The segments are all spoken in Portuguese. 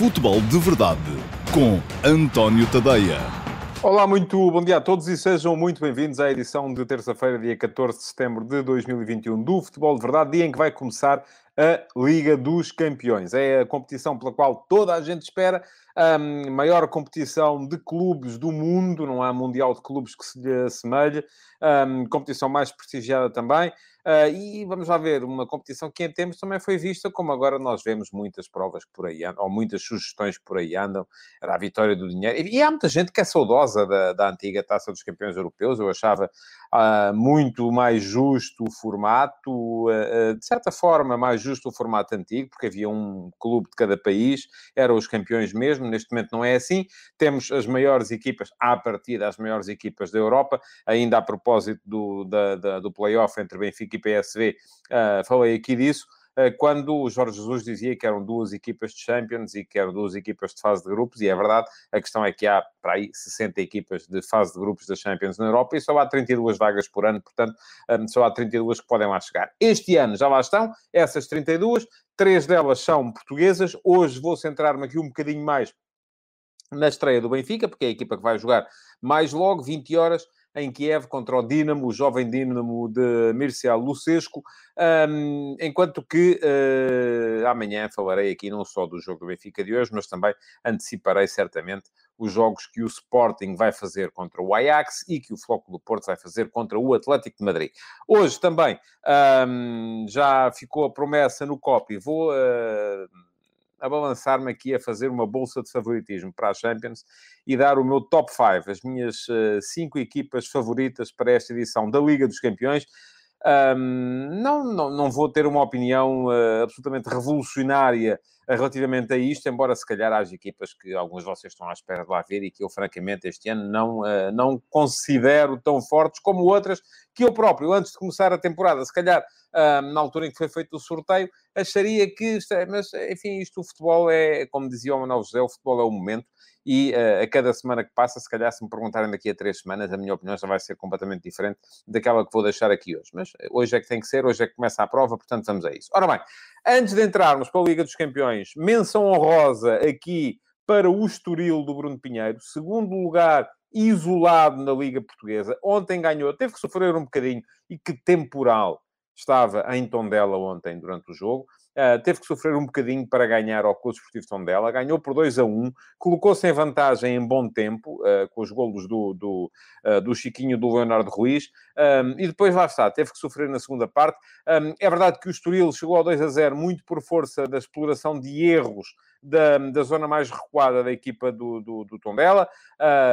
Futebol de Verdade com António Tadeia. Olá, muito bom dia a todos e sejam muito bem-vindos à edição de terça-feira, dia 14 de setembro de 2021 do Futebol de Verdade, dia em que vai começar a Liga dos Campeões. É a competição pela qual toda a gente espera, a maior competição de clubes do mundo, não há Mundial de Clubes que se lhe assemelhe, a competição mais prestigiada também. Uh, e vamos lá ver, uma competição que em tempos também foi vista, como agora nós vemos muitas provas por aí andam, ou muitas sugestões por aí andam, era a vitória do dinheiro. E, e há muita gente que é saudosa da, da antiga Taça dos Campeões Europeus, eu achava uh, muito mais justo o formato, uh, de certa forma mais justo o formato antigo, porque havia um clube de cada país, eram os campeões mesmo, neste momento não é assim. Temos as maiores equipas, à partida, as maiores equipas da Europa, ainda a propósito do, da, da, do play-off entre Benfica e PSV, uh, falei aqui disso, uh, quando o Jorge Jesus dizia que eram duas equipas de Champions e que eram duas equipas de fase de grupos, e é verdade, a questão é que há para aí 60 equipas de fase de grupos da Champions na Europa e só há 32 vagas por ano, portanto, um, só há 32 que podem lá chegar. Este ano já lá estão, essas 32, três delas são portuguesas. Hoje vou centrar-me aqui um bocadinho mais na estreia do Benfica, porque é a equipa que vai jogar mais logo, 20 horas, em Kiev contra o Dinamo, o jovem Dinamo de Mircea Lucescu, um, enquanto que uh, amanhã falarei aqui não só do jogo do Benfica de hoje, mas também anteciparei certamente os jogos que o Sporting vai fazer contra o Ajax e que o Floco do Porto vai fazer contra o Atlético de Madrid. Hoje também um, já ficou a promessa no COP vou... Uh, a balançar-me aqui a fazer uma bolsa de favoritismo para a Champions e dar o meu top 5, as minhas 5 uh, equipas favoritas para esta edição da Liga dos Campeões. Um, não, não, não vou ter uma opinião uh, absolutamente revolucionária relativamente a isto, embora se calhar haja equipas que alguns de vocês estão à espera de lá ver e que eu, francamente, este ano não, uh, não considero tão fortes como outras que eu próprio, antes de começar a temporada, se calhar na altura em que foi feito o sorteio, acharia que, é, mas enfim, isto o futebol é, como dizia o Manuel José, o futebol é o momento e uh, a cada semana que passa, se calhar se me perguntarem daqui a três semanas, a minha opinião já vai ser completamente diferente daquela que vou deixar aqui hoje. Mas eh, hoje é que tem que ser, hoje é que começa a prova, portanto vamos a isso. Ora bem, antes de entrarmos para a Liga dos Campeões, menção honrosa aqui para o Estoril do Bruno Pinheiro, segundo lugar isolado na Liga Portuguesa. Ontem ganhou, teve que sofrer um bocadinho, e que temporal estava em Tondela ontem durante o jogo. Uh, teve que sofrer um bocadinho para ganhar ao Clube Esportivo Tondela, ganhou por 2 a 1, colocou-se em vantagem em bom tempo, uh, com os golos do, do, uh, do Chiquinho do Leonardo Ruiz, um, e depois lá está, teve que sofrer na segunda parte. Um, é verdade que o Estoril chegou ao 2 a 0 muito por força da exploração de erros da, da zona mais recuada da equipa do, do, do Tondela.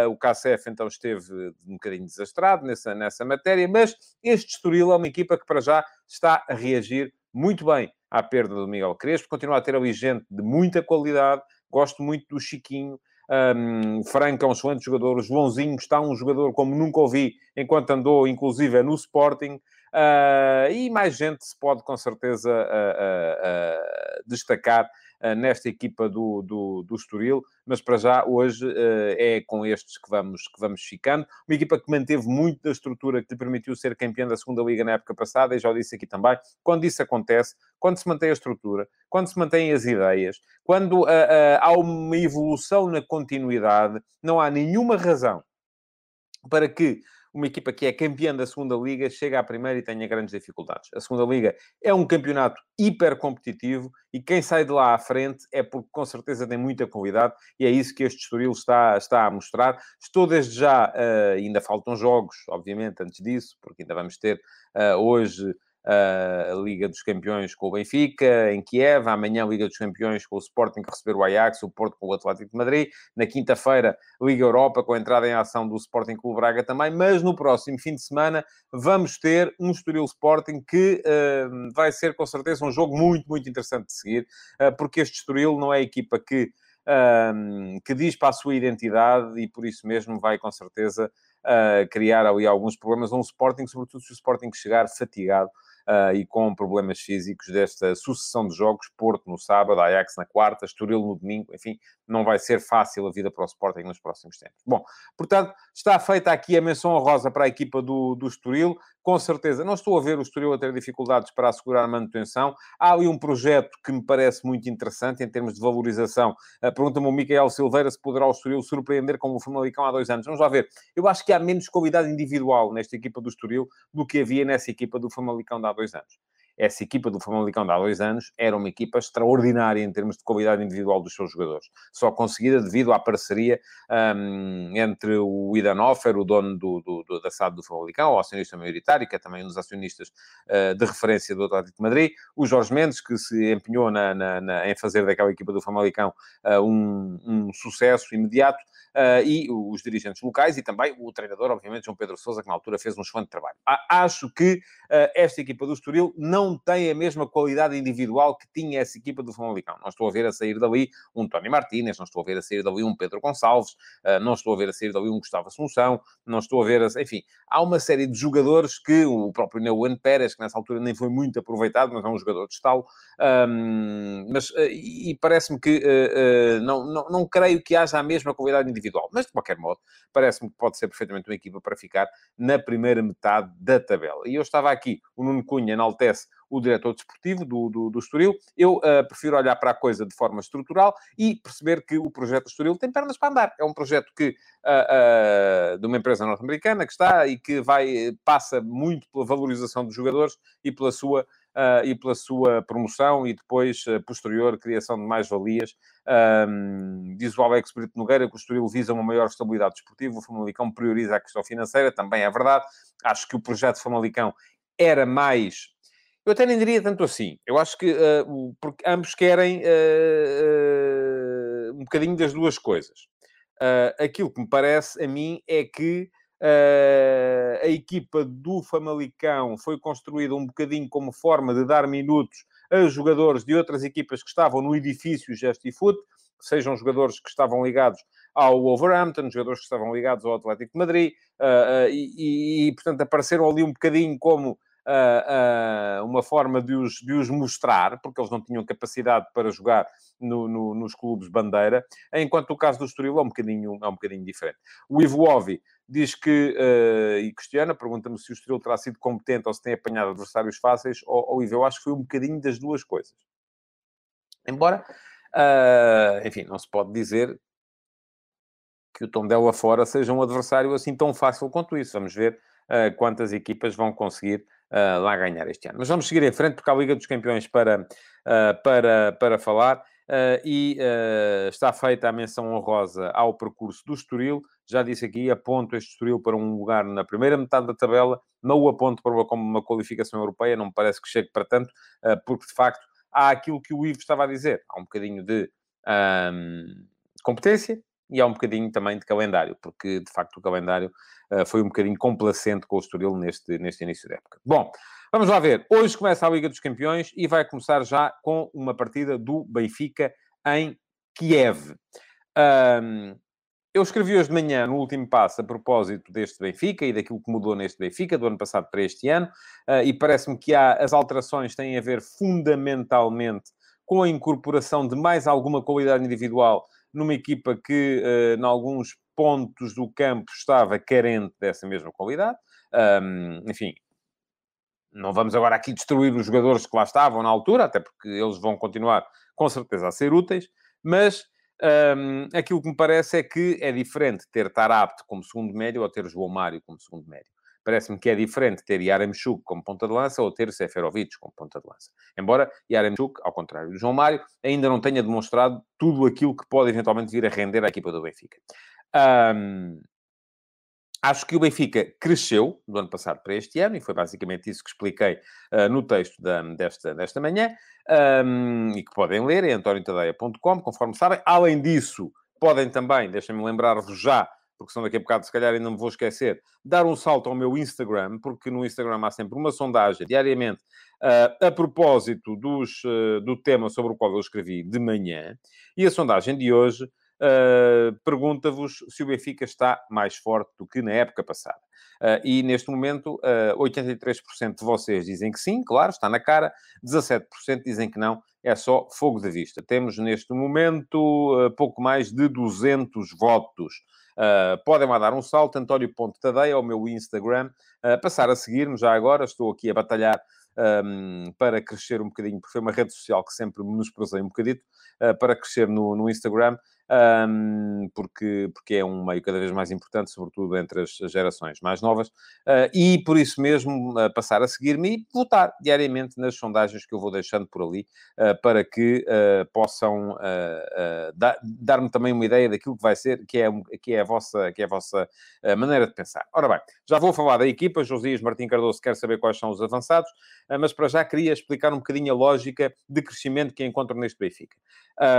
O KCF então esteve um bocadinho desastrado nessa, nessa matéria, mas este Estoril é uma equipa que para já está a reagir muito bem à perda do Miguel Crespo, continua a ter ali gente de muita qualidade, gosto muito do Chiquinho, um, Franco é um excelente jogador, o Joãozinho está um jogador como nunca ouvi, enquanto andou, inclusive, no Sporting, uh, e mais gente se pode, com certeza, uh, uh, destacar nesta equipa do, do, do Estoril, mas para já hoje é com estes que vamos, que vamos ficando. Uma equipa que manteve muito da estrutura que lhe permitiu ser campeã da segunda Liga na época passada, e já o disse aqui também, quando isso acontece, quando se mantém a estrutura, quando se mantêm as ideias, quando há uma evolução na continuidade, não há nenhuma razão para que uma equipa que é campeã da segunda liga chega à primeira e tenha grandes dificuldades. A segunda liga é um campeonato hiper competitivo e quem sai de lá à frente é porque com certeza tem muita qualidade e é isso que este Estoril está, está a mostrar. Estou desde já, uh, ainda faltam jogos, obviamente, antes disso, porque ainda vamos ter uh, hoje a Liga dos Campeões com o Benfica, em Kiev, amanhã a Liga dos Campeões com o Sporting que receber o Ajax, o Porto com o Atlético de Madrid, na quinta-feira Liga Europa com a entrada em ação do Sporting com o Braga também, mas no próximo fim de semana vamos ter um Estoril Sporting que uh, vai ser com certeza um jogo muito, muito interessante de seguir, uh, porque este Estoril não é a equipa que, uh, que diz para a sua identidade e por isso mesmo vai com certeza criar ali alguns problemas a um Sporting, sobretudo se o Sporting chegar fatigado uh, e com problemas físicos desta sucessão de jogos, Porto no sábado, Ajax na quarta, Estoril no domingo, enfim, não vai ser fácil a vida para o Sporting nos próximos tempos. Bom, portanto, está feita aqui a menção honrosa para a equipa do, do Estoril, com certeza. Não estou a ver o Estoril a ter dificuldades para assegurar a manutenção. Há ali um projeto que me parece muito interessante em termos de valorização. Uh, Pergunta-me o Micael Silveira se poderá o Estoril surpreender como o Famalicão há dois anos. Vamos lá ver. Eu acho que há menos qualidade individual nesta equipa do Estoril do que havia nessa equipa do Famalicão de há dois anos essa equipa do Famalicão de há dois anos era uma equipa extraordinária em termos de qualidade individual dos seus jogadores. Só conseguida devido à parceria um, entre o Idanoffer, o dono do, do, do, da SAD do Famalicão, o acionista maioritário, que é também um dos acionistas uh, de referência do Atlético de Madrid, o Jorge Mendes, que se empenhou na, na, na, em fazer daquela equipa do Famalicão uh, um, um, sucesso imediato, uh, e os dirigentes locais, e também o treinador, obviamente, João Pedro Sousa, que na altura fez um excelente trabalho. Acho que esta equipa do Estoril não não tem a mesma qualidade individual que tinha essa equipa do Famalicão. Não estou a ver a sair dali um Tony Martínez, não estou a ver a sair dali um Pedro Gonçalves, uh, não estou a ver a sair dali um Gustavo Assunção, não estou a ver... A... Enfim, há uma série de jogadores que o próprio Neuan Pérez, que nessa altura nem foi muito aproveitado, mas é um jogador de estalo, um, mas, uh, e parece-me que uh, não, não, não creio que haja a mesma qualidade individual. Mas, de qualquer modo, parece-me que pode ser perfeitamente uma equipa para ficar na primeira metade da tabela. E eu estava aqui, o Nuno Cunha enaltece o diretor desportivo do, do, do Estoril. Eu uh, prefiro olhar para a coisa de forma estrutural e perceber que o projeto Estoril tem pernas para andar. É um projeto que, uh, uh, de uma empresa norte-americana que está e que vai, passa muito pela valorização dos jogadores e pela sua Uh, e pela sua promoção e depois, uh, posterior, criação de mais-valias. Um, diz o Alex Brito Nogueira que o Estoril visa uma maior estabilidade desportiva, o Famalicão prioriza a questão financeira, também é verdade. Acho que o projeto Famalicão era mais eu até nem diria tanto assim. Eu acho que uh, porque ambos querem uh, uh, um bocadinho das duas coisas. aquilo que me parece a mim é que a equipa do Famalicão foi construída um bocadinho como forma de dar minutos a jogadores de outras equipas que estavam no edifício Gestifoot, sejam jogadores que estavam ligados ao Wolverhampton, jogadores que estavam ligados ao Atlético de Madrid, e, e, e, portanto apareceram ali um bocadinho como uh, uh, uma forma de os, de os mostrar, porque eles não tinham capacidade para jogar no, no, nos clubes bandeira, enquanto o caso do Estoril é um bocadinho, é um bocadinho diferente. O Ivo Ovi diz que, uh, e questiona, pergunta-me se o Estoril terá sido competente ou se tem apanhado adversários fáceis, ou, ou Ivo, eu acho que foi um bocadinho das duas coisas. Embora, uh, enfim, não se pode dizer que o Tondela fora seja um adversário assim tão fácil quanto isso. Vamos ver uh, quantas equipas vão conseguir lá ganhar este ano. Mas vamos seguir em frente, porque há a Liga dos Campeões para, uh, para, para falar. Uh, e uh, está feita a menção honrosa ao percurso do Estoril. Já disse aqui, aponto este Estoril para um lugar na primeira metade da tabela, não o aponto para uma, como uma qualificação europeia, não me parece que chegue para tanto, uh, porque de facto há aquilo que o Ivo estava a dizer, há um bocadinho de um, competência, e há um bocadinho também de calendário, porque de facto o calendário uh, foi um bocadinho complacente com o Estoril neste, neste início da época. Bom, vamos lá ver. Hoje começa a Liga dos Campeões e vai começar já com uma partida do Benfica em Kiev. Um, eu escrevi hoje de manhã, no último passo, a propósito deste Benfica e daquilo que mudou neste Benfica, do ano passado para este ano, uh, e parece-me que há, as alterações têm a ver fundamentalmente com a incorporação de mais alguma qualidade individual numa equipa que, uh, em alguns pontos do campo, estava carente dessa mesma qualidade. Um, enfim, não vamos agora aqui destruir os jogadores que lá estavam na altura, até porque eles vão continuar, com certeza, a ser úteis, mas um, aquilo que me parece é que é diferente ter Tarapte como segundo médio ou ter João Mário como segundo médio. Parece-me que é diferente ter Yaremchuk como ponta de lança ou ter Seferovic como ponta de lança. Embora Yaremchuk, ao contrário do João Mário, ainda não tenha demonstrado tudo aquilo que pode eventualmente vir a render à equipa do Benfica. Um, acho que o Benfica cresceu do ano passado para este ano, e foi basicamente isso que expliquei uh, no texto da, desta, desta manhã, um, e que podem ler em antoniotadeia.com, conforme sabem. Além disso, podem também, deixem-me lembrar-vos já, porque senão daqui a bocado, se calhar, ainda me vou esquecer, dar um salto ao meu Instagram, porque no Instagram há sempre uma sondagem diariamente uh, a propósito dos, uh, do tema sobre o qual eu escrevi de manhã. E a sondagem de hoje uh, pergunta-vos se o Benfica está mais forte do que na época passada. e neste momento, 83% de vocês dizem que sim, claro, está na cara, 17% dizem que não, é só fogo de vista. Temos neste momento pouco mais de 200 votos. Uh, podem lá dar um salto, António.tadeia, ao meu Instagram, uh, passar a seguir-me já agora, estou aqui a batalhar um, para crescer um bocadinho, porque foi uma rede social que sempre me menosprezei um bocadito, uh, para crescer no, no Instagram um, porque, porque é um meio cada vez mais importante, sobretudo entre as gerações mais novas, uh, e por isso mesmo uh, passar a seguir-me e votar diariamente nas sondagens que eu vou deixando por ali, uh, para que possam dar-me também uma ideia daquilo que vai ser, que é, que é a vossa, que é a vossa maneira de pensar. Ora bem, já vou falar da equipa, Josias Martim Cardoso quer saber quais são os avançados, mas para já queria explicar um bocadinho a lógica de crescimento que encontro neste Benfica.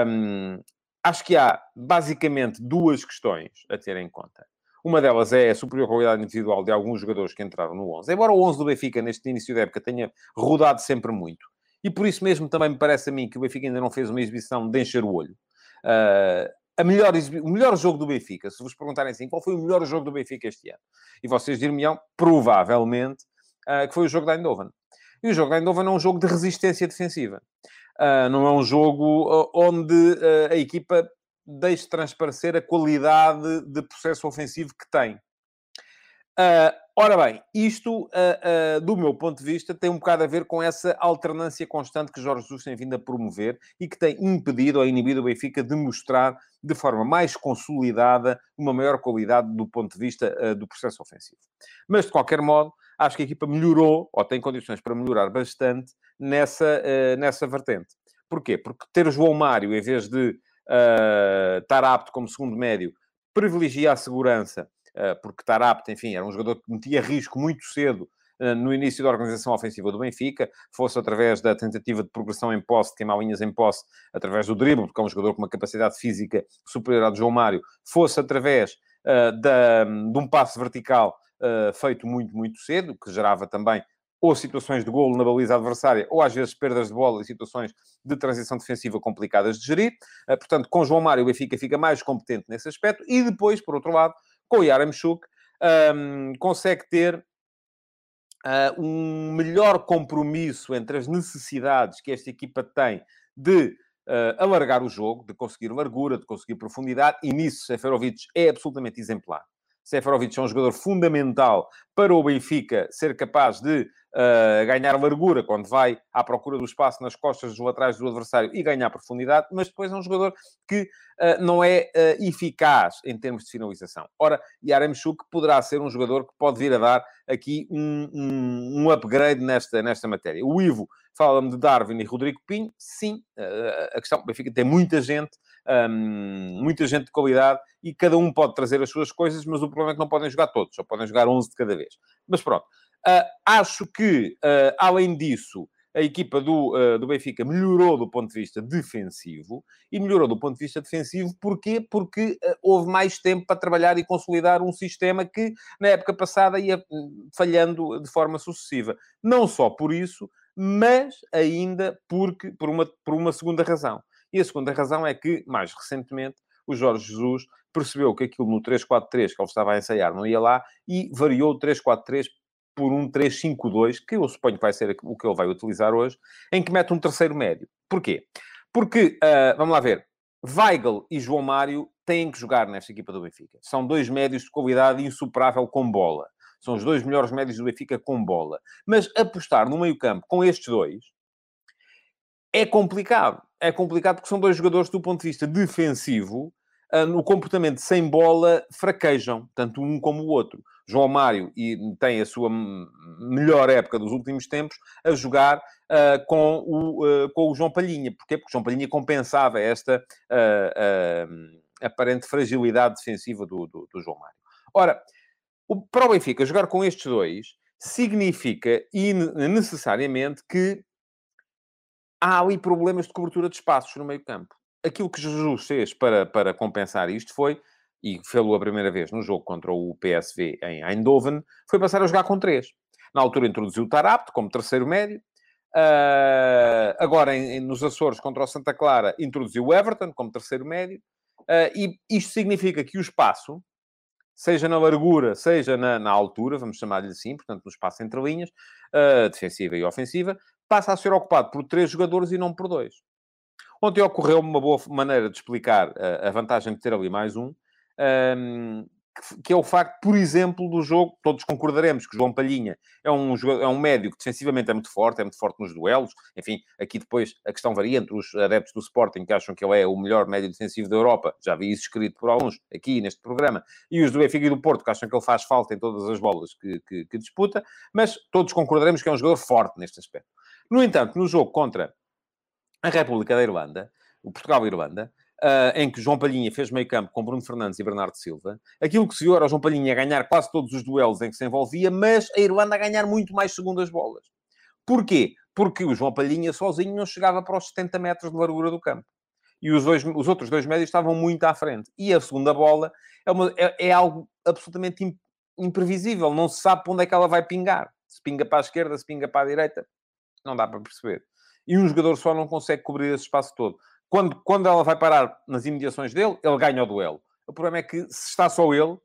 Um, acho que há basicamente duas questões a ter em conta. Uma delas é a superior qualidade individual de alguns jogadores que entraram no 11. Embora o 11 do Benfica, neste início da época, tenha rodado sempre muito. E por isso mesmo também me parece a mim que o Benfica ainda não fez uma exibição de encher o olho. Uh, a melhor, o melhor jogo do Benfica, se vos perguntarem assim, qual foi o melhor jogo do Benfica este ano? E vocês dir-me-ão, provavelmente, uh, que foi o jogo da Eindhoven. E o jogo da Eindhoven é um jogo de resistência defensiva. Uh, não é um jogo onde uh, a equipa deixe transparecer a qualidade de processo ofensivo que tem. Uh, ora bem, isto, do meu ponto de vista, tem um bocado a ver com essa alternância constante que Jorge Jesus tem vindo a promover e que tem impedido ou inibido o Benfica de mostrar de forma mais consolidada uma maior qualidade do ponto de vista do processo ofensivo. Mas, de qualquer modo, acho que a equipa melhorou, ou tem condições para melhorar bastante, nessa, uh, nessa vertente. Porquê? Porque ter o João Mário, em vez de uh, estar apto como segundo médio, privilegia a segurança, uh, porque estar apto, enfim, era um jogador que metia risco muito cedo no início da organização ofensiva do Benfica, fosse através da tentativa de progressão em posse, de queimar linhas em posse, através do drible, porque é um jogador com uma capacidade física superior à do João Mário, fosse através uh, da, de um passe vertical uh, feito muito, muito cedo, que gerava também ou situações de golo na baliza adversária, ou às vezes perdas de bola e situações de transição defensiva complicadas de gerir. Uh, portanto, com João Mário, o Benfica fica mais competente nesse aspecto. E depois, por outro lado, com o Yaramchuk, um, consegue ter uh, um melhor compromisso entre as necessidades que esta equipa tem de uh, alargar o jogo, de conseguir largura, de conseguir profundidade, e nisso Seferovic é absolutamente exemplar. Seferovic é um jogador fundamental para o Benfica ser capaz de uh, ganhar largura quando vai à procura do espaço nas costas dos laterais do adversário e ganhar profundidade, mas depois é um jogador que uh, não é uh, eficaz em termos de finalização. Ora, Yaremchuk poderá ser um jogador que pode vir a dar aqui um, um, um upgrade nesta, nesta matéria. O Ivo fala-me de Darwin e Rodrigo Pinho. Sim, a questão, o Benfica tem muita gente um, muita gente de qualidade e cada um pode trazer as suas coisas, mas o problema é que não podem jogar todos, só podem jogar 11 de cada vez. Mas pronto, uh, acho que, uh, além disso, a equipa do, uh, do Benfica melhorou do ponto de vista defensivo e melhorou do ponto de vista defensivo porquê? Porque uh, houve mais tempo para trabalhar e consolidar um sistema que na época passada ia hum, falhando de forma sucessiva. Não só por isso, mas ainda porque, por, uma, por uma segunda razão. E a segunda razão é que, mais recentemente, o Jorge Jesus percebeu que aquilo no 3-4-3 que ele estava a ensaiar não ia lá e variou o 3-4-3 por um 3-5-2, que eu suponho que vai ser o que ele vai utilizar hoje, em que mete um terceiro médio. Porquê? Porque, uh, vamos lá ver, Weigl e João Mário têm que jogar nesta equipa do Benfica. São dois médios de qualidade insuperável com bola. São os dois melhores médios do Benfica com bola. Mas apostar no meio-campo com estes dois é complicado. É complicado porque são dois jogadores do ponto de vista defensivo, ah, no comportamento sem bola, fraquejam, tanto um como o outro. João Mário e tem a sua melhor época dos últimos tempos a jogar uh, com, o, uh, com o João Palhinha. Porquê? Porque o João Palhinha compensava esta uh, aparente fragilidade defensiva do, do, do João Mário. Ora, o, para o Benfica, jogar com estes dois significa necessariamente que há ali problemas de cobertura de espaços no meio campo. Aquilo que Jesus fez para, para compensar isto foi, e fez-lo a primeira vez no jogo contra o PSV em Eindhoven, foi passar a jogar com três. Na altura introduziu o Tarapto como terceiro médio. Uh, agora, em, nos Açores, contra o Santa Clara, introduziu o Everton como terceiro médio. Uh, e isto significa que o espaço, seja na largura, seja na, na altura, vamos chamar-lhe assim, portanto, no espaço entre linhas, uh, defensiva e ofensiva, passa a ser ocupado por três jogadores e não por dois. Ontem ocorreu-me uma boa maneira de explicar a vantagem de ter ali mais um, Um, que é o facto, por exemplo, do jogo, todos concordaremos que João Palhinha é um, é um médio que defensivamente é muito forte, é muito forte nos duelos, enfim, aqui depois a questão varia entre os adeptos do Sporting, que acham que ele é o melhor médio defensivo da Europa, já vi isso escrito por alguns aqui neste programa, e os do Benfica e do Porto, que acham que ele faz falta em todas as bolas que, que, que disputa, mas todos concordaremos que é um jogador forte neste aspecto. No entanto, no jogo contra a República da Irlanda, o Portugal e Irlanda, uh, em que João Palhinha fez meio campo com Bruno Fernandes e Bernardo Silva. Aquilo que se viu era o João Palhinha ganhar quase todos os duelos em que se envolvia, mas a Irlanda a ganhar muito mais segundas bolas. Porquê? Porque o João Palhinha sozinho não chegava para os 70 metros de largura do campo. E os, dois, os outros dois médios estavam muito à frente. E a segunda bola é, uma, é, é algo absolutamente imprevisível. Não se sabe para onde é que ela vai pingar. Se pinga para a esquerda, se pinga para a direita. Não dá para perceber. E um jogador só não consegue cobrir esse espaço todo. Quando, quando ela vai parar nas imediações dele, ele ganha o duelo. O problema é que se está só ele,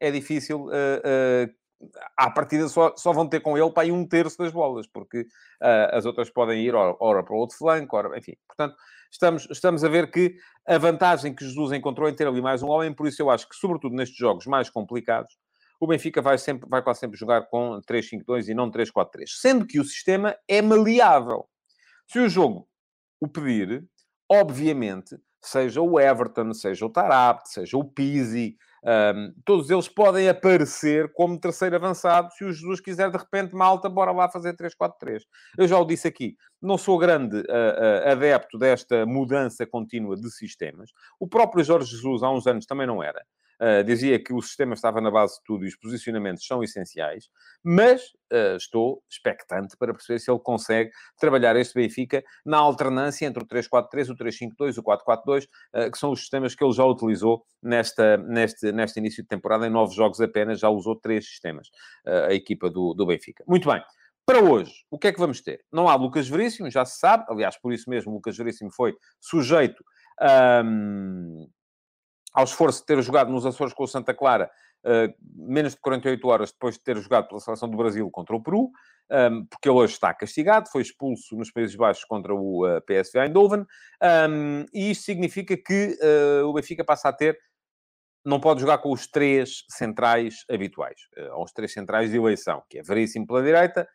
é difícil. Uh, uh, à partida só, só vão ter com ele para aí um terço das bolas, porque uh, as outras podem ir ora, ora, para o outro flanco, ora, enfim. Portanto, estamos, estamos a ver que a vantagem que Jesus encontrou em ter ali mais um homem, por isso eu acho que, sobretudo nestes jogos mais complicados, o Benfica vai, sempre, vai quase sempre jogar com 3-5-2 e não 3-4-3. Sendo que o sistema é maleável. Se o jogo o pedir, obviamente, seja o Everton, seja o Tarabt, seja o Pizzi, um, todos eles podem aparecer como terceiro avançado se o Jesus quiser de repente, malta, bora lá fazer 3-4-3. Eu já o disse aqui, não sou grande uh, uh, adepto desta mudança contínua de sistemas. O próprio Jorge Jesus, há uns anos, também não era. Uh, dizia que o sistema estava na base de tudo e os posicionamentos são essenciais, mas uh, estou expectante para perceber se ele consegue trabalhar este Benfica na alternância entre o 3-4-3, o 3-5-2, o 4-4-2, uh, ah, que são os sistemas que ele já utilizou nesta, neste, neste início de temporada, em nove jogos apenas, já usou três sistemas, a equipa do, do Benfica. Muito bem. Para hoje, o que é que vamos ter? Não há Lucas Veríssimo, já se sabe. Aliás, por isso mesmo, Lucas Veríssimo foi sujeito um, ao esforço de ter jogado nos Açores com o Santa Clara, uh, menos de 48 horas depois de ter jogado pela seleção do Brasil contra o Peru, um, ehm, porque ele hoje está castigado, foi expulso nos Países Baixos contra o uh, eh, PSV Eindhoven, um, ehm, e isto significa que uh, o Benfica passa a ter não pode jogar com os três centrais habituais, ou os três centrais de eleição, que é Veríssimo pela direita,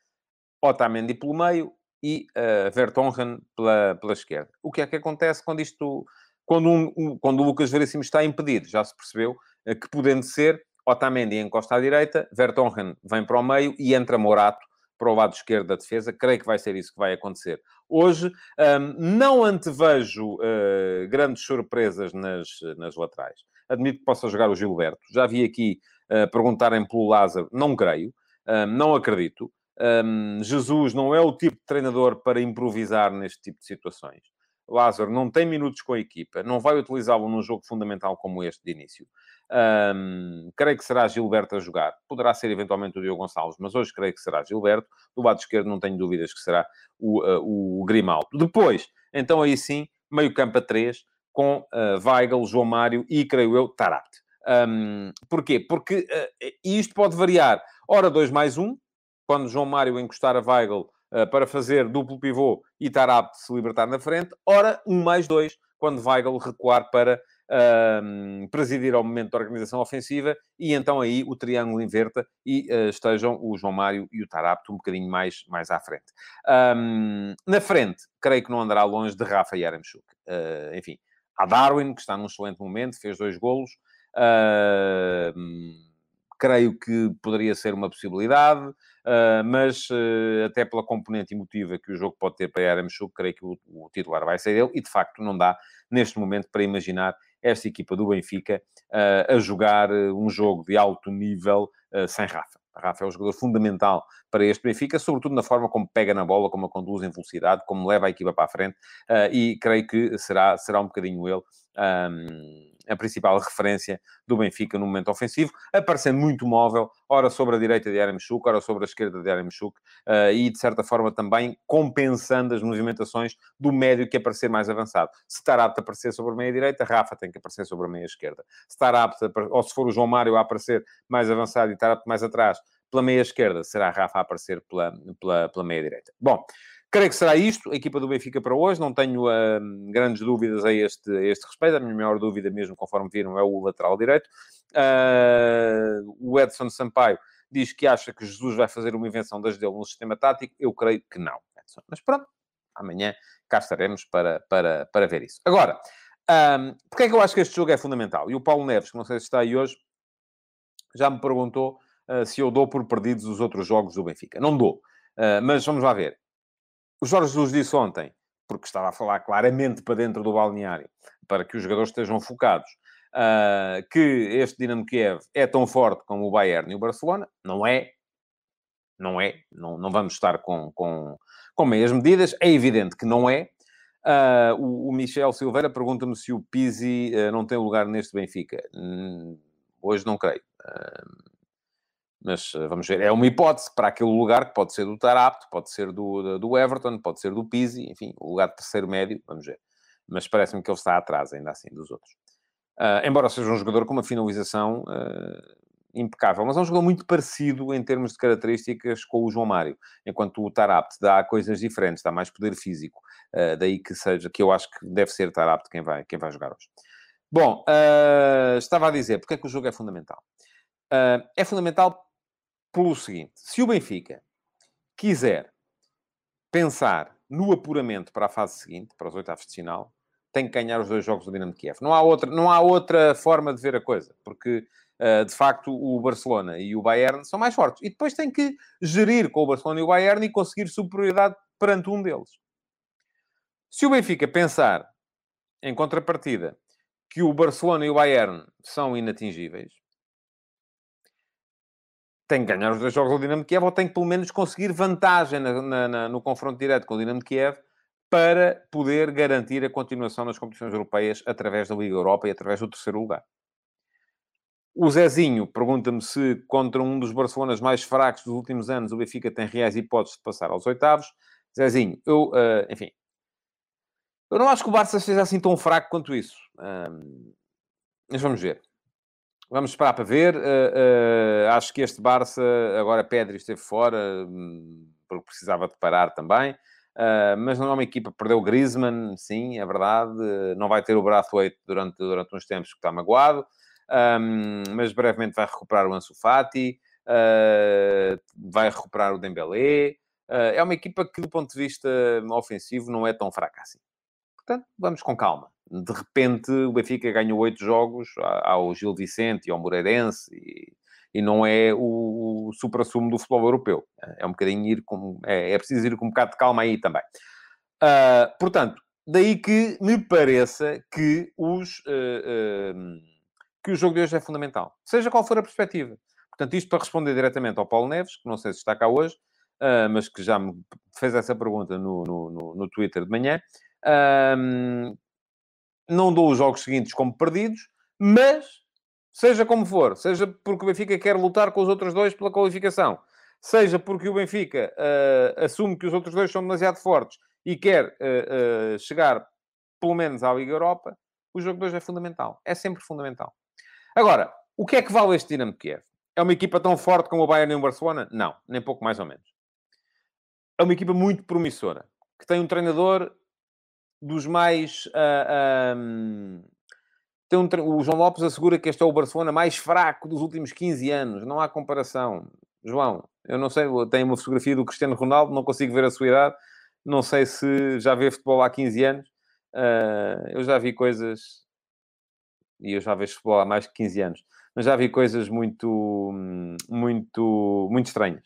Otamendi pelo meio e uh, Vertonghen pela, pela esquerda. O que é que acontece quando isto quando, um, um, quando o Lucas Veríssimo está impedido, já se percebeu uh, que podendo ser, Otamendi encosta à direita, Vertonghen vem para o meio e entra Morato para o lado esquerdo da defesa. Creio que vai ser isso que vai acontecer. Hoje, um, não antevejo uh, grandes surpresas nas, nas laterais. Admito que possa jogar o Gilberto. Já vi aqui uh, perguntarem pelo Lázaro. Não creio. Um, não acredito. Um, Jesus não é o tipo de treinador para improvisar neste tipo de situações. Lázaro não tem minutos com a equipa, não vai utilizá-lo num jogo fundamental como este de início. Um, creio que será Gilberto a jogar. Poderá ser eventualmente o Diogo Gonçalves, mas hoje creio que será Gilberto. Do lado esquerdo não tenho dúvidas que será o, uh, o Grimaldo. Depois, então aí sim, meio campo a três, com uh, Weigl, João Mário e, creio eu, Tarapt. Um, porquê? Porque uh, isto pode variar. Ora, 2 mais 1, um, quando João Mário encostar a Weigl para fazer duplo pivô e estar apto de se libertar na frente. Ora, um mais dois, quando Weigl recuar para uh, presidir ao momento da organização ofensiva e então aí o triângulo inverta e uh, estejam o João Mário e o Tarapto um bocadinho mais, mais à frente. Um, na frente, creio que não andará longe de Rafa e. Uh, enfim, há Darwin, que está num excelente momento, fez dois golos. Uh, creio que poderia ser uma possibilidade, uh, mas uh, até pela componente emotiva que o jogo pode ter para Yaramchuk, creio que o, o, titular vai ser ele, e de facto não dá, neste momento, para imaginar esta equipa do Benfica uh, a jogar um jogo de alto nível sem Rafa. Rafa é um jogador fundamental para este Benfica, sobretudo na forma como pega na bola, como a conduz em velocidade, como leva a equipa para a frente, e creio que será, será um bocadinho ele. Um, a principal referência do Benfica no momento ofensivo, aparecendo muito móvel, ora sobre a direita de Yaremchuk, ora sobre a esquerda de Yaremchuk, uh, e de certa forma também compensando as movimentações do médio que aparecer mais avançado. Se estar apto a aparecer sobre a meia direita, Rafa tem que aparecer sobre a meia esquerda. Se estar apto, a, ou se for o João Mário a aparecer mais avançado e estar apto mais atrás, pela meia esquerda, será Rafa a aparecer pela, pela, pela meia direita. Bom, creio que será isto, a equipa do Benfica para hoje. Não tenho uh, grandes dúvidas a este, a este respeito. A minha maior dúvida, mesmo conforme viram, é o lateral direito. Uh, o Edson Sampaio diz que acha que Jesus vai fazer uma invenção das dele no sistema tático. Eu creio que não, Edson. Mas pronto, amanhã cá estaremos para, para, para ver isso. Agora, um, porque é que eu acho que este jogo é fundamental? E o Paulo Neves, que não sei se está aí hoje, já me perguntou uh, se eu dou por perdidos os outros jogos do Benfica. Não dou. Uh, mas vamos lá ver. O Jorge Jesus disse ontem, porque estava a falar claramente para dentro do balneário, para que os jogadores estejam focados, uh, que este Dinamo Kiev é tão forte como o Bayern e o Barcelona. Não é. Não é. Não, não vamos estar com, com, com meias medidas. É evidente que não é. Uh, o, o, Michel Silveira pergunta-me se o Pizzi uh, não tem lugar neste Benfica. Hum, hoje não creio. Uh, mas vamos ver. É uma hipótese para aquele lugar que pode ser do Tarapto, pode ser do, do Everton, pode ser do Pizzi, enfim, o lugar de terceiro médio, vamos ver. Mas parece-me que ele está atrás, ainda assim, dos outros. embora seja um jogador com uma finalização impecável, mas é um jogador muito parecido em termos de características com o João Mário, enquanto o Tarapte dá coisas diferentes, dá mais poder físico, uh, daí que seja, que eu acho que deve ser Tarapte quem vai, quem vai jogar hoje. Bom, uh, estava a dizer, porque é que o jogo é fundamental? Uh, é fundamental pelo seguinte, se o Benfica quiser pensar no apuramento para a fase seguinte, para os oitavos de final, tem que ganhar os dois jogos do Dinamo de Kiev. Não há outra, não há outra forma de ver a coisa, porque uh, de facto o Barcelona e o Bayern são mais fortes. E depois tem que gerir com o Barcelona e o Bayern e conseguir superioridade perante um deles. Se o Benfica pensar, em contrapartida, que o Barcelona e o Bayern são inatingíveis, tem que ganhar os dois jogos do Dinamo de Kiev ou tem que pelo menos conseguir vantagem na, na, na, no confronto direto com o Dinamo de Kiev para poder garantir a continuação nas competições europeias através da Liga Europa e através do terceiro lugar. O Zezinho pergunta-me se contra um dos Barcelonas mais fracos dos últimos anos o Benfica tem reais hipóteses de passar aos oitavos. Zezinho, eu, uh, enfim, eu não acho que o Barça seja assim tão fraco quanto isso. Uh, mas vamos ver. Vamos esperar para ver. Uh, acho que este Barça, agora Pedri esteve fora, hum, porque precisava de parar também. Uh, mas não é uma equipa, perdeu Griezmann, sim, é verdade, não vai ter o Brathwaite durante, durante uns tempos que está magoado, um, mas brevemente vai recuperar o Ansu Fati, uh, vai recuperar o Dembélé, uh, é uma equipa que do ponto de vista ofensivo não é tão fraca assim. Portanto, vamos com calma. De repente o Benfica ganhou oito jogos ao Gil Vicente e ao Moreirense e e não é o, o supra-sumo do futebol europeu. É um bocadinho ir com... É, é preciso ir com um bocado de calma aí também. Uh, portanto, daí que me pareça que, os, uh, uh, que o jogo de hoje é fundamental. Seja qual for a perspectiva. Portanto, isto para responder diretamente ao Paulo Neves, que não sei se está cá hoje, mas que já me fez essa pergunta no, no, no, no Twitter de manhã. Não dou os jogos seguintes como perdidos, mas Seja como for, seja porque o Benfica quer lutar com os outros dois pela qualificação, seja porque o Benfica uh, assume que os outros dois são demasiado fortes e quer uh, uh, chegar pelo menos à Liga Europa, o jogo de hoje é fundamental. É sempre fundamental. Agora, o que é que vale este Dinamo Kiev? É uma equipa tão forte como o Bayern e o Barcelona? Não, nem pouco mais ou menos. É uma equipa muito promissora, que tem um treinador dos mais uh, tem um, o João Lopes assegura que este é o Barcelona mais fraco dos últimos 15 anos. Não há comparação. João, eu não sei, tenho uma fotografia do Cristiano Ronaldo, não consigo ver a sua idade. Não sei se já vê futebol há 15 anos. Uh, eu já vi coisas... E eu já vejo futebol há mais de 15 anos. Mas já vi coisas muito, muito, muito estranhas.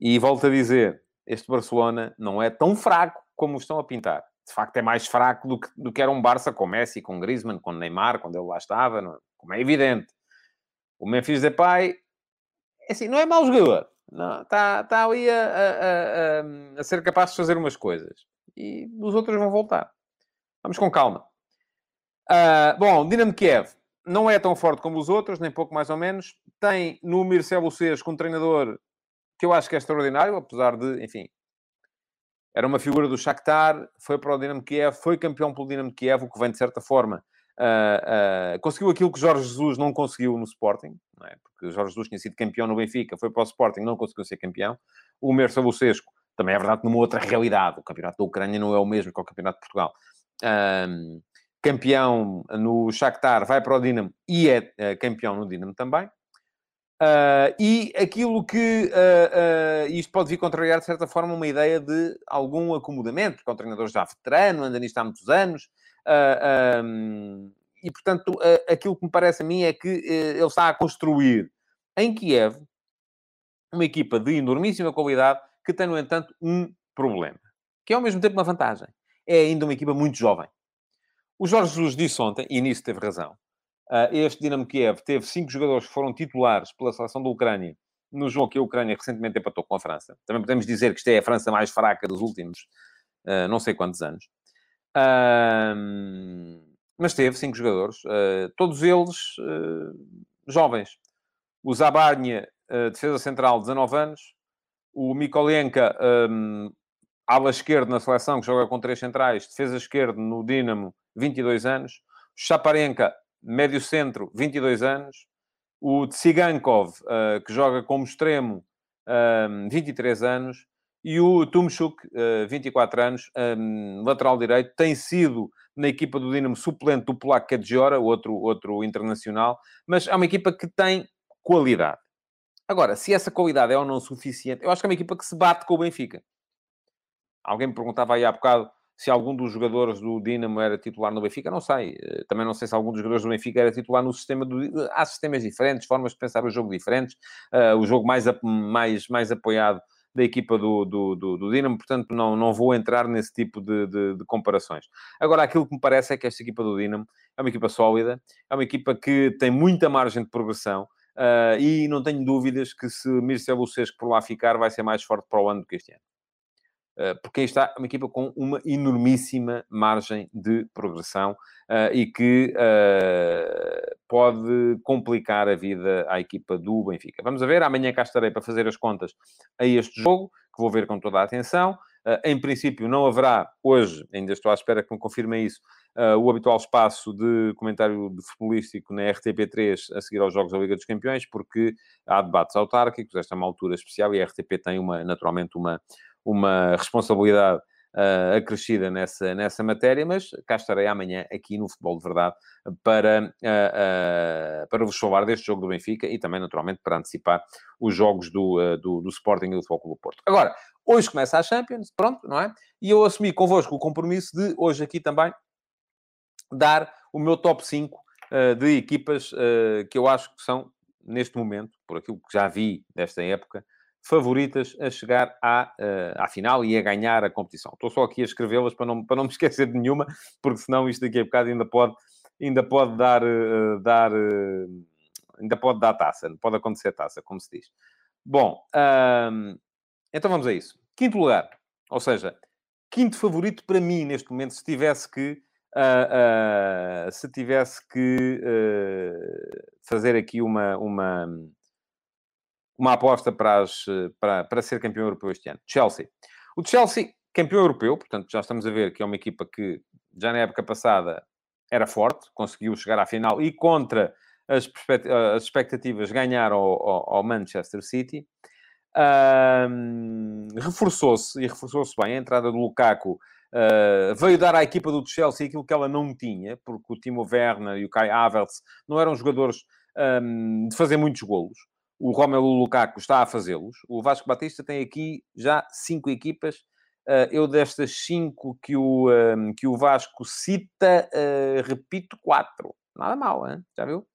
E volto a dizer, este Barcelona não é tão fraco como estão a pintar de facto é mais fraco do que, do que era um Barça com Messi, com Griezmann, com Neymar, quando ele lá estava, não, é? como é evidente. O Memphis Depay, é assim, não é mau jogador. Não, está, está ali a, a, a, a, ser capaz de fazer umas coisas. E os outros vão voltar. Vamos com calma. Uh, bom, Dinamo Kiev não é tão forte como os outros, nem pouco mais ou menos. Tem no Mircea Lucescu um treinador que eu acho que é extraordinário, apesar de, enfim, era uma figura do Shakhtar, foi para o Dinamo Kiev, foi campeão pelo Dinamo Kiev, o que vem, de certa forma, uh, uh, conseguiu aquilo que Jorge Jesus não conseguiu no Sporting, é? porque Jorge Jesus tinha sido campeão no Benfica, foi para o Sporting, não conseguiu ser campeão. O Mersa Lucesco Também é verdade numa outra realidade. O campeonato da Ucrânia não é o mesmo que o campeonato de Portugal. Campeão no Shakhtar vai para o Dinamo e é uh, campeão no Dinamo também. Uh, e aquilo que uh, uh, isto pode vir contrariar, de certa forma, uma ideia de algum acomodamento, porque é um treinador já veterano, anda nisto há muitos anos, um, e portanto, aquilo que me parece a mim é que ele está a construir em Kiev uma equipa de enormíssima qualidade que tem, no entanto, um problema, que é ao mesmo tempo uma vantagem. É ainda uma equipa muito jovem. O Jorge Jesus disse ontem, e nisso teve razão, este Dinamo Kiev teve cinco jogadores que foram titulares pela seleção da Ucrânia no jogo que a Ucrânia recentemente empatou com a França. Também podemos dizer que isto é a França mais fraca dos últimos uh, não sei quantos anos. Uh, mas teve cinco jogadores, uh, todos eles jovens. O Zabarnia, defesa central, 19 anos o Mikolenka, um, ala esquerdo na seleção, que joga com três centrais, defesa esquerdo no Dinamo, 22 anos. O Chaparenka, médio centro, 22 anos. O Tsigankov, uh, que joga como extremo, um, 23 anos. E o Tumchuk, uh, 24 anos, um, lateral direito, tem sido na equipa do Dinamo suplente do Polaco Kadziora, outro, outro internacional, mas é uma equipa que tem qualidade. Agora, se essa qualidade é ou não suficiente, eu acho que é uma equipa que se bate com o Benfica. Alguém me perguntava aí há bocado se algum dos jogadores do Dinamo era titular no Benfica, não sei. Eh, também não sei se algum dos jogadores do Benfica era titular no sistema do... Há sistemas diferentes, formas de pensar o jogo diferentes. Uh, o jogo mais, mais, mais apoiado da equipa do, do, do, do Dinamo, portanto não, não vou entrar nesse tipo de, de, de, comparações. Agora, aquilo que me parece é que esta equipa do Dinamo é uma equipa sólida, é uma equipa que tem muita margem de progressão, Uh, e não tenho dúvidas que se Mircea Lucescu por lá ficar, vai ser mais forte para o ano do que este ano. Uh, porque aí está uma equipa com uma enormíssima margem de progressão uh, e que pode complicar a vida à equipa do Benfica. Vamos ver, amanhã cá estarei para fazer as contas a este jogo, que vou ver com toda a atenção. em princípio, não haverá hoje, ainda estou à espera que me confirmem isso, o habitual espaço de comentário de futebolístico na RTP3 a seguir aos Jogos da Liga dos Campeões, porque há debates autárquicos, esta é uma altura especial e a RTP tem uma, naturalmente uma, uma responsabilidade uh, acrescida nessa, nessa matéria, mas cá estarei amanhã aqui no Futebol de Verdade para, uh, uh, para vos falar deste jogo do Benfica e também, naturalmente, para antecipar os jogos do, do, do Sporting e do Futebol Clube Porto. Agora, hoje começa a Champions, pronto, não é? E eu assumi convosco o compromisso de hoje aqui também dar o meu top 5 uh, de equipas uh, que eu acho que são, neste momento, por aquilo que já vi desta época, favoritas a chegar à, uh, à final e a ganhar a competição. Estou só aqui a escrevê-las para não, para não me esquecer de nenhuma, porque senão isto daqui a bocado ainda pode, ainda pode dar, dar ainda pode dar taça, pode acontecer taça, como se diz. Bom, então vamos a isso. Quinto lugar, ou seja, quinto favorito para mim neste momento, se tivesse que uh, uh, se tivesse que uh, fazer aqui uma, uma, uma aposta para, as, para, para ser campeão europeu este ano. Chelsea. O Chelsea, campeão europeu, portanto, já estamos a ver que é uma equipa que já na época passada era forte, conseguiu chegar à final e contra as, as expectativas ganhar ao, ao, ao Manchester City. reforçou-se e reforçou-se bem a entrada do Lukaku Uh, veio dar à equipa do Chelsea aquilo que ela não tinha, porque o Timo Werner e o Kai Havertz não eram jogadores um, de fazer muitos golos. O Romelu Lukaku está a fazê-los. O Vasco Batista tem aqui já cinco equipas. Uh, eu destas cinco que o, um, que o Vasco cita, uh, repito quatro. Nada mal, hein? já viu?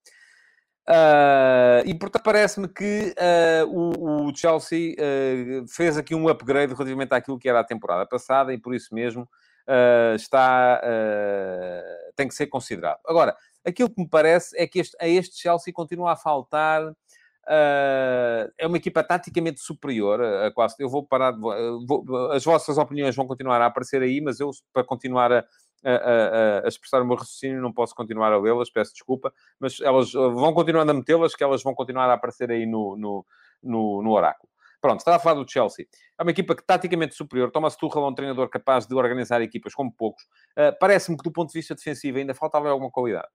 Uh, e portanto parece-me que uh, o, o, Chelsea uh, fez aqui um upgrade relativamente àquilo que era a temporada passada e por isso mesmo está tem que ser considerado. Agora, aquilo que me parece é que este, a este Chelsea continua a faltar. É uma equipa taticamente superior a, quase. Eu vou parar. Vou, as vossas opiniões vão continuar a aparecer aí, mas eu, para continuar a, a, a, expressar o meu raciocínio, não posso continuar a lê-las, peço desculpa, mas elas uh, vão continuando a metê-las, que elas vão continuar a aparecer aí no, no, no, no oráculo. Pronto, estava a falar do Chelsea. É uma equipa que taticamente superior. Thomas Tuchel é um treinador capaz de organizar equipas como poucos. Uh, Parece-me que do ponto de vista defensivo ainda faltava alguma qualidade.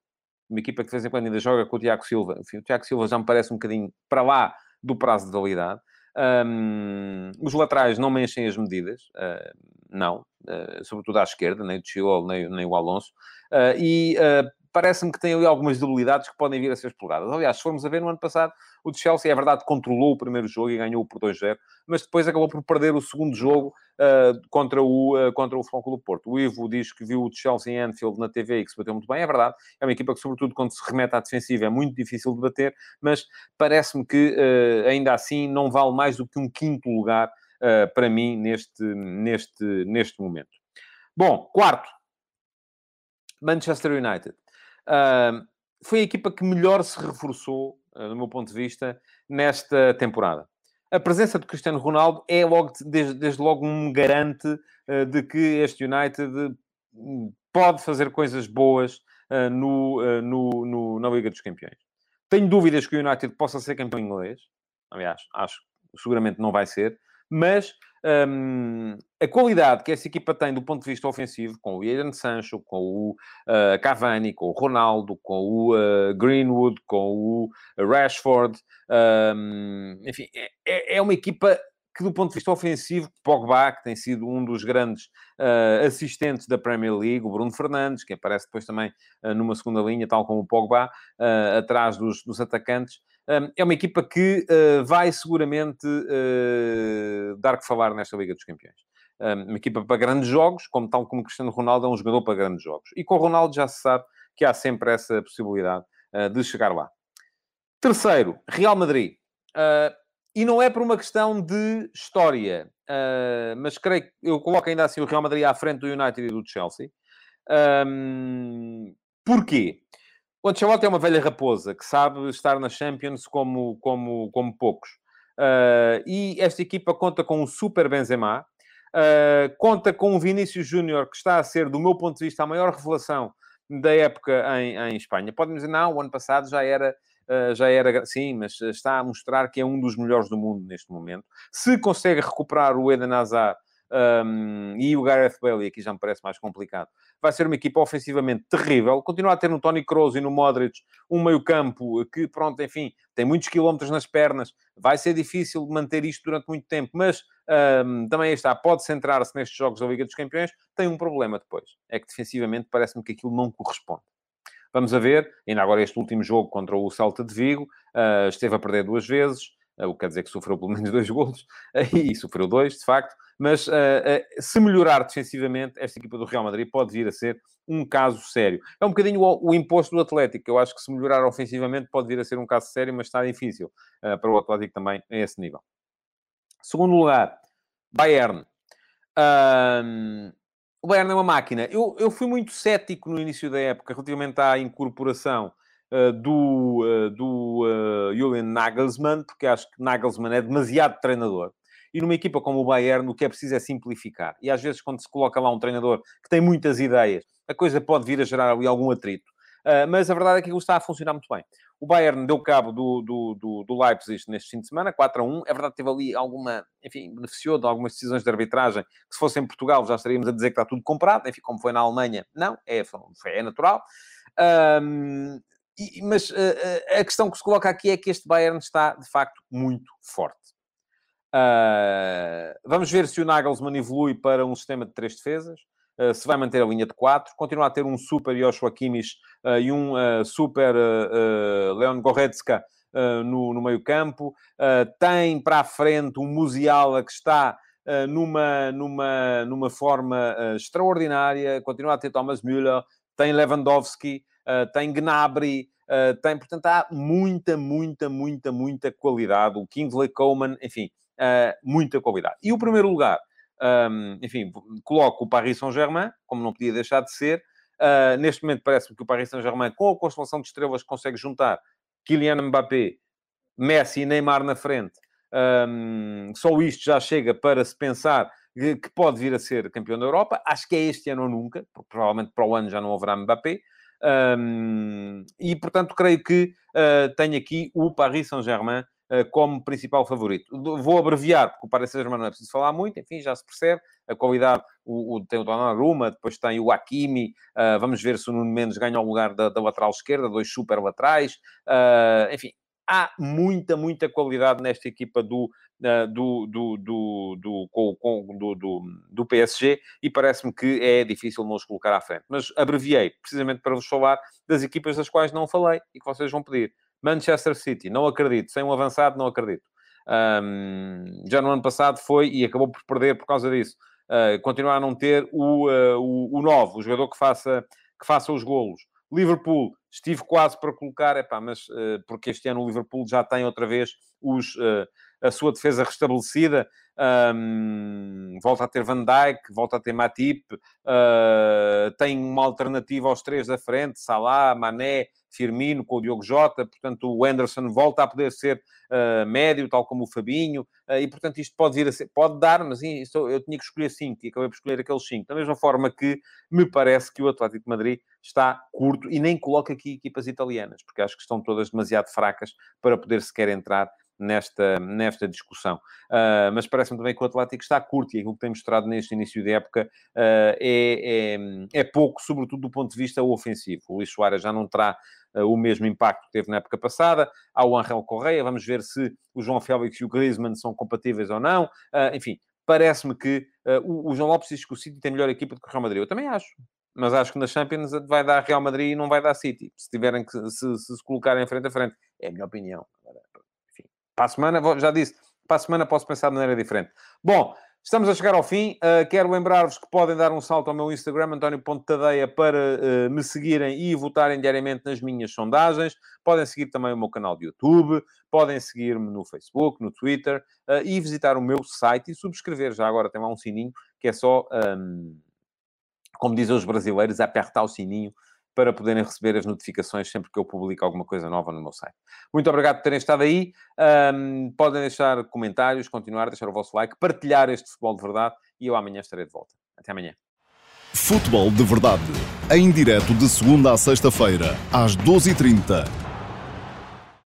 Uma equipa que de vez em quando ainda joga com o Tiago Silva. Enfim, o Tiago Silva já me parece um bocadinho para lá do prazo de validade. Um, os laterais não me enchem as medidas, uh, não, uh, sobretudo à esquerda, nem o Chilol, nem, nem o Alonso. Uh, e parece-me que tem ali algumas debilidades que podem vir a ser exploradas. Aliás, se formos a ver no ano passado, o Chelsea, é verdade, controlou o primeiro jogo e ganhou por 2-0, mas depois acabou por perder o segundo jogo uh, contra o, uh, contra o Futebol do Porto. O Ivo diz que viu o Chelsea em Anfield na TV e que se bateu muito bem, é verdade. É uma equipa que, sobretudo, quando se remete à defensiva, é muito difícil de bater, mas parece-me que, uh, ainda assim, não vale mais do que um quinto lugar para mim neste, neste, neste momento. Bom, quarto, Manchester United. Foi a equipa que melhor se reforçou, do meu ponto de vista, nesta temporada. A presença de Cristiano Ronaldo é logo, desde, desde logo um garante uh, de que este United hum, pode fazer coisas boas ah, no, no, no, na Liga dos Campeões. Tenho dúvidas que o United possa ser campeão inglês. Aliás, acho seguramente não vai ser mas um, a qualidade que essa equipa tem do ponto de vista ofensivo, com o Jadon Sancho, com o uh, Cavani, com o Ronaldo, com o uh, Greenwood, com o Rashford, um, enfim, é, é, é uma equipa que do ponto de vista ofensivo, Pogba, que tem sido um dos grandes uh, assistentes da Premier League, o Bruno Fernandes, que aparece depois também uh, numa segunda linha, tal como o Pogba, uh, atrás dos, dos atacantes, é uma equipa que uh, vai seguramente uh, dar que falar nesta Liga dos Campeões. uma equipa para grandes jogos, como tal como Cristiano Ronaldo é um jogador para grandes jogos. E com o Ronaldo já se sabe que há sempre essa possibilidade uh, de chegar lá. Terceiro, Real Madrid. E não é por uma questão de história, mas creio que eu coloco ainda assim o Real Madrid à frente do United e do Chelsea. Um, porquê? O Ancelotti é uma velha raposa que sabe estar na Champions como, como, como poucos. Uh, e esta equipa conta com um super Benzema, uh, conta com um Vinícius Júnior que está a ser, do meu ponto de vista, a maior revelação da época em, em Espanha. Podem dizer, não, o ano passado já era, uh, já era, sim, mas está a mostrar que é um dos melhores do mundo neste momento. Se consegue recuperar o Eden Hazard um, e o Gareth Bale, aqui já me parece mais complicado, vai ser uma equipa ofensivamente terrível. Continua a ter no Tony Kroos e no Modric um meio-campo que, pronto, enfim, tem muitos quilómetros nas pernas. Vai ser difícil manter isto durante muito tempo, mas um, também está, pode centrar-se nestes jogos da Liga dos Campeões. Tem um problema depois, é que defensivamente parece-me que aquilo não corresponde. Vamos a ver, ainda agora este último jogo contra o Celta de Vigo, uh, esteve a perder duas vezes, uh, o que quer dizer que sofreu pelo menos dois golos, uh, e sofreu dois, de facto, mas uh, uh, se melhorar defensivamente, esta equipa do Real Madrid pode vir a ser um caso sério. É um bocadinho o, o imposto do Atlético. Eu acho que se melhorar ofensivamente pode vir a ser um caso sério, mas está difícil uh, para o Atlético também a esse nível. Segundo lugar, Bayern. Um, o Bayern é uma máquina. Eu, eu fui muito cético no início da época relativamente à incorporação uh, do, uh, do uh, Julian Nagelsmann, porque acho que Nagelsmann é demasiado treinador. E numa equipa como o Bayern, o que é preciso é simplificar. E às vezes, quando se coloca lá um treinador que tem muitas ideias, a coisa pode vir a gerar ali algum atrito. Mas a verdade é que aquilo está a funcionar muito bem. O Bayern deu cabo do, do, do, do Leipzig neste fim de semana, 4 a 1. É verdade que teve ali alguma, enfim, beneficiou de algumas decisões de arbitragem, que se fosse em Portugal já estaríamos a dizer que está tudo comprado. Enfim, como foi na Alemanha, não, é, é natural. Um, e, mas uh, a questão que se coloca aqui é que este Bayern está, de facto, muito forte. Uh, vamos ver se o Nagelsmann evolui para um sistema de três defesas, se vai manter a linha de quatro, continua a ter um super Joshua Kimmich uh, e um super Leon Goretzka no, no meio campo. tem para a frente um Musiala que está numa, numa, numa forma extraordinária, continua a ter Thomas Müller, tem Lewandowski, tem Gnabry, tem, portanto, há muita, muita, muita, muita qualidade. O Kingsley Coman, enfim, muita qualidade. E o primeiro lugar, um, enfim, coloco o Paris Saint-Germain, como não podia deixar de ser. Uh, neste momento parece-me que o Paris Saint-Germain, com a constelação de estrelas, consegue juntar Kylian Mbappé, Messi e Neymar na frente. Um, só isto já chega para se pensar que pode vir a ser campeão da Europa. Acho que é este ano ou nunca, porque provavelmente para o ano já não haverá Mbappé. Um, e, portanto, creio que uh, tenho aqui o Paris Saint-Germain como principal favorito. Vou abreviar, porque o Paris Saint-Germain não é preciso falar muito, enfim, já se percebe. A qualidade, o, o, tem o Donnarumma, depois tem o Hakimi, uh, vamos ver se o Nuno Mendes ganha o lugar da, da lateral esquerda, dois super laterais. Uh, enfim, há muita, muita qualidade nesta equipa do, do, do, do, do, do, do, do PSG e parece-me que é difícil não os colocar à frente. Mas abreviei, precisamente para vos falar das equipas das quais não falei e que vocês vão pedir. Manchester City, não acredito. Sem um avançado, não acredito. Um, já no ano passado foi e acabou por perder por causa disso. Uh, continuar a não ter o, uh, o, o novo, o jogador que faça, que faça os golos. Liverpool, estive quase para colocar, epá, mas uh, porque este ano o Liverpool já tem outra vez os, a sua defesa restabelecida, um, volta a ter Van Dijk, volta a ter Matip, uh, tem uma alternativa aos três da frente, Salah, Mané, Firmino, com o Diogo Jota, portanto o Anderson volta a poder ser uh, médio, tal como o Fabinho, uh, e portanto isto pode vir a ser, pode dar, mas isto, eu tinha que escolher cinco e acabei por escolher aqueles cinco. Da mesma forma que me parece que o Atlético de Madrid está curto e nem coloca aqui equipas italianas, porque acho que estão todas demasiado fracas para poder sequer entrar nesta, nesta discussão. Uh, mas parece-me também que o Atlético está curto e aquilo que tem mostrado neste início de época uh, é, é, é, pouco, sobretudo do ponto de vista ofensivo. O Luís Soares já não terá uh, o mesmo impacto que teve na época passada. Há o Angel Correia, vamos ver se o João Félix e o Griezmann são compatíveis ou não. enfim, parece-me que o, o, João Lopes diz que o City tem melhor equipa do que o Real Madrid. Eu também acho. Mas acho que na Champions vai dar Real Madrid e não vai dar City. Se tiverem que se, se, se colocarem frente a frente. É a minha opinião. Para a semana, já disse, para a semana posso pensar de maneira diferente. Bom, estamos a chegar ao fim. Uh, quero lembrar-vos que podem dar um salto ao meu Instagram, António.tadeia, para uh, me seguirem e votarem diariamente nas minhas sondagens. Podem seguir também o meu canal de YouTube, podem seguir-me no Facebook, no Twitter uh, e visitar o meu site e subscrever. Já agora tem lá um sininho que é só, um, como dizem os brasileiros, apertar o sininho para poderem receber as notificações sempre que eu publico alguma coisa nova no meu site. Muito obrigado por terem estado aí. Um, podem deixar comentários, continuar, deixar o vosso like, partilhar este futebol de verdade e eu amanhã estarei de volta. Até amanhã. Futebol de verdade, em direto de segunda a sexta-feira, às 12h30